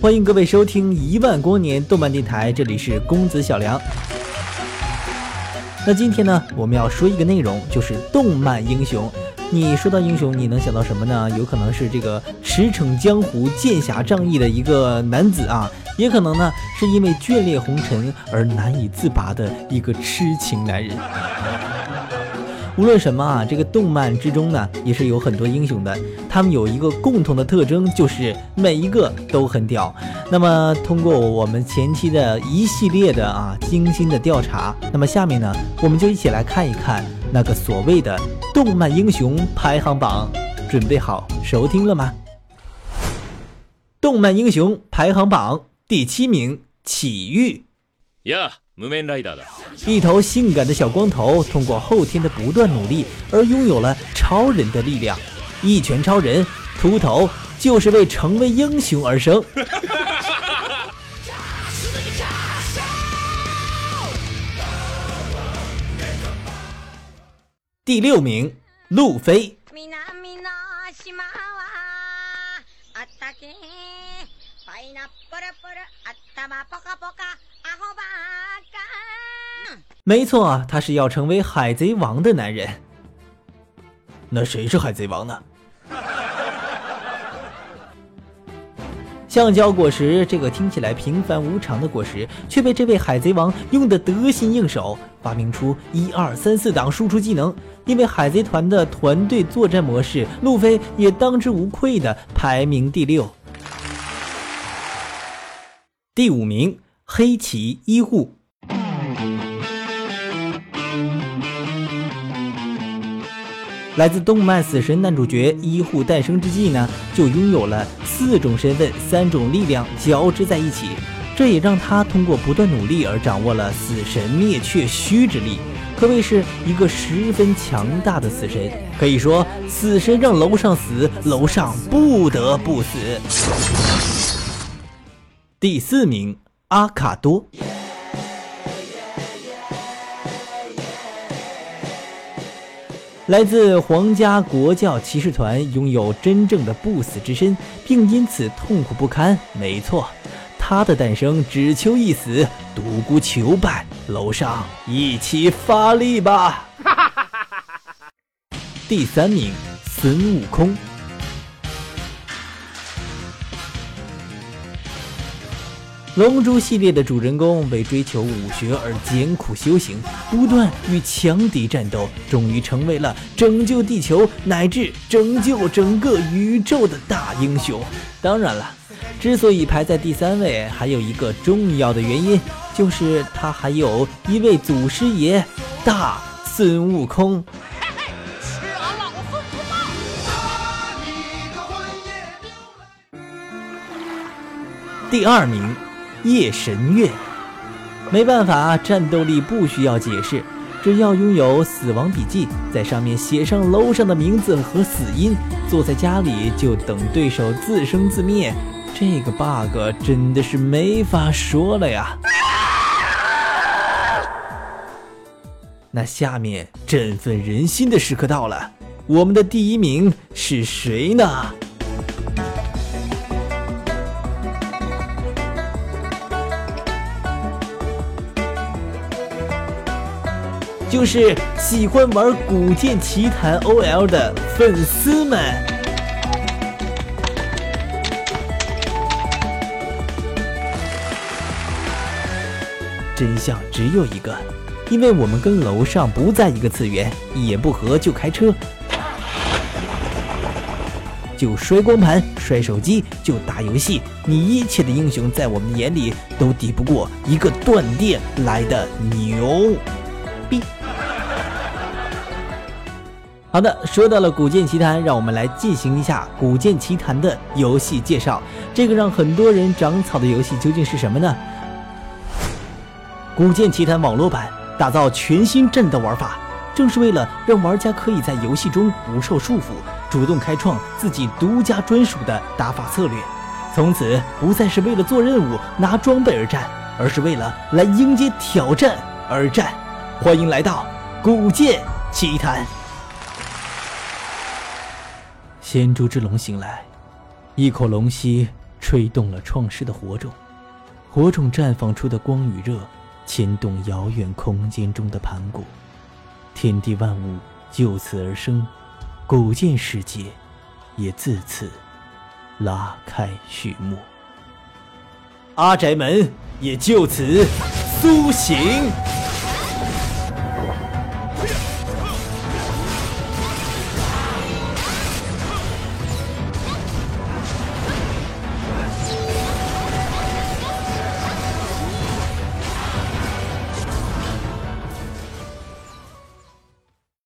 欢迎各位收听一万光年动漫电台，这里是公子小梁。那今天呢，我们要说一个内容，就是动漫英雄。你说到英雄，你能想到什么呢？有可能是这个驰骋江湖、剑侠仗义的一个男子啊，也可能呢是因为眷恋红尘而难以自拔的一个痴情男人。无论什么啊，这个动漫之中呢，也是有很多英雄的。他们有一个共同的特征，就是每一个都很屌。那么，通过我们前期的一系列的啊精心的调查，那么下面呢，我们就一起来看一看那个所谓的动漫英雄排行榜。准备好收听了吗？动漫英雄排行榜第七名，启玉。呀。一头性感的小光头，通过后天的不断努力而拥有了超人的力量。一拳超人，秃头就是为成为英雄而生。第六名，路飞。没错，他是要成为海贼王的男人。那谁是海贼王呢？橡胶果实这个听起来平凡无常的果实，却被这位海贼王用的得心应手，发明出一二三四档输出技能。因为海贼团的团队作战模式，路飞也当之无愧的排名第六。第五名，黑崎一护。来自动漫《死神》男主角医护诞生之际呢，就拥有了四种身份、三种力量交织在一起，这也让他通过不断努力而掌握了死神灭却虚之力，可谓是一个十分强大的死神。可以说，死神让楼上死，楼上不得不死。第四名，阿卡多。来自皇家国教骑士团，拥有真正的不死之身，并因此痛苦不堪。没错，他的诞生只求一死，独孤求败。楼上一起发力吧！第三名，孙悟空。龙珠系列的主人公为追求武学而艰苦修行，不断与强敌战斗，终于成为了拯救地球乃至拯救整个宇宙的大英雄。当然了，之所以排在第三位，还有一个重要的原因，就是他还有一位祖师爷——大孙悟空。第二名。夜神月，没办法，战斗力不需要解释，只要拥有死亡笔记，在上面写上楼上的名字和死因，坐在家里就等对手自生自灭。这个 bug 真的是没法说了呀！那下面振奋人心的时刻到了，我们的第一名是谁呢？就是喜欢玩《古剑奇谭》OL 的粉丝们。真相只有一个，因为我们跟楼上不在一个次元，一言不合就开车，就摔光盘、摔手机、就打游戏。你一切的英雄，在我们眼里都抵不过一个断电来的牛逼。好的，说到了《古剑奇谭》，让我们来进行一下《古剑奇谭》的游戏介绍。这个让很多人长草的游戏究竟是什么呢？《古剑奇谭》网络版打造全新战斗玩法，正是为了让玩家可以在游戏中不受束缚，主动开创自己独家专属的打法策略。从此不再是为了做任务拿装备而战，而是为了来迎接挑战而战。欢迎来到《古剑奇谭》。仙珠之龙醒来，一口龙息吹动了创世的火种，火种绽放出的光与热，牵动遥远空间中的盘古，天地万物就此而生，古剑世界也自此拉开序幕，阿宅门也就此苏醒。